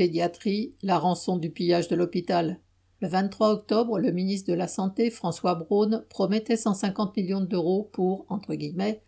Pédiatrie, la rançon du pillage de l'hôpital. Le 23 octobre, le ministre de la Santé, François Braun, promettait 150 millions d'euros pour,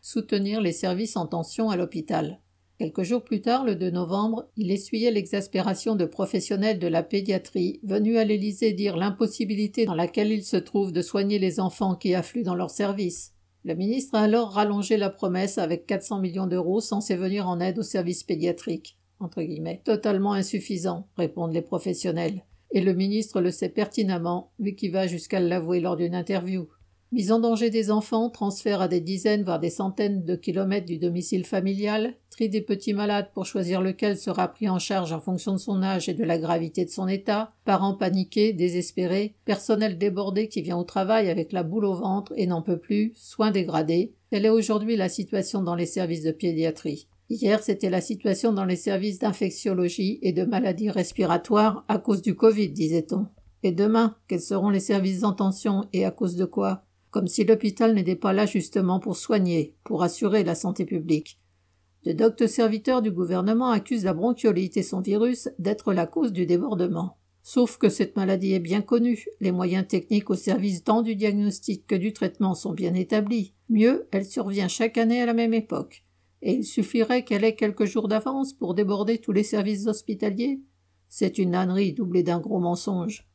soutenir les services en tension à l'hôpital. Quelques jours plus tard, le 2 novembre, il essuyait l'exaspération de professionnels de la pédiatrie venus à l'Élysée dire l'impossibilité dans laquelle il se trouve de soigner les enfants qui affluent dans leurs services. Le ministre a alors rallongé la promesse avec 400 millions d'euros censés venir en aide aux services pédiatriques. Entre. Totalement insuffisant, répondent les professionnels. Et le ministre le sait pertinemment, lui qui va jusqu'à l'avouer lors d'une interview. Mise en danger des enfants, transfert à des dizaines voire des centaines de kilomètres du domicile familial, tri des petits malades pour choisir lequel sera pris en charge en fonction de son âge et de la gravité de son état, parents paniqués, désespérés, personnel débordé qui vient au travail avec la boule au ventre et n'en peut plus, soins dégradés, telle est aujourd'hui la situation dans les services de pédiatrie. Hier, c'était la situation dans les services d'infectiologie et de maladies respiratoires à cause du Covid, disait-on. Et demain, quels seront les services en tension et à cause de quoi? Comme si l'hôpital n'était pas là justement pour soigner, pour assurer la santé publique. De doctes serviteurs du gouvernement accusent la bronchiolite et son virus d'être la cause du débordement. Sauf que cette maladie est bien connue, les moyens techniques au service tant du diagnostic que du traitement sont bien établis. Mieux, elle survient chaque année à la même époque et il suffirait qu'elle ait quelques jours d'avance pour déborder tous les services hospitaliers C'est une ânerie doublée d'un gros mensonge.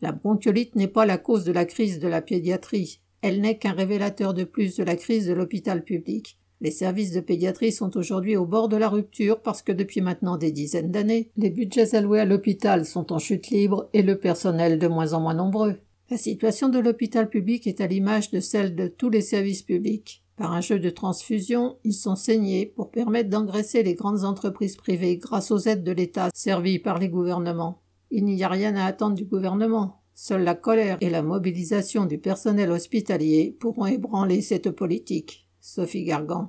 La bronchiolite n'est pas la cause de la crise de la pédiatrie, elle n'est qu'un révélateur de plus de la crise de l'hôpital public. Les services de pédiatrie sont aujourd'hui au bord de la rupture parce que depuis maintenant des dizaines d'années, les budgets alloués à l'hôpital sont en chute libre et le personnel de moins en moins nombreux. La situation de l'hôpital public est à l'image de celle de tous les services publics. Par un jeu de transfusion, ils sont saignés pour permettre d'engraisser les grandes entreprises privées grâce aux aides de l'État servies par les gouvernements. Il n'y a rien à attendre du gouvernement. Seule la colère et la mobilisation du personnel hospitalier pourront ébranler cette politique. Sophie Gargan.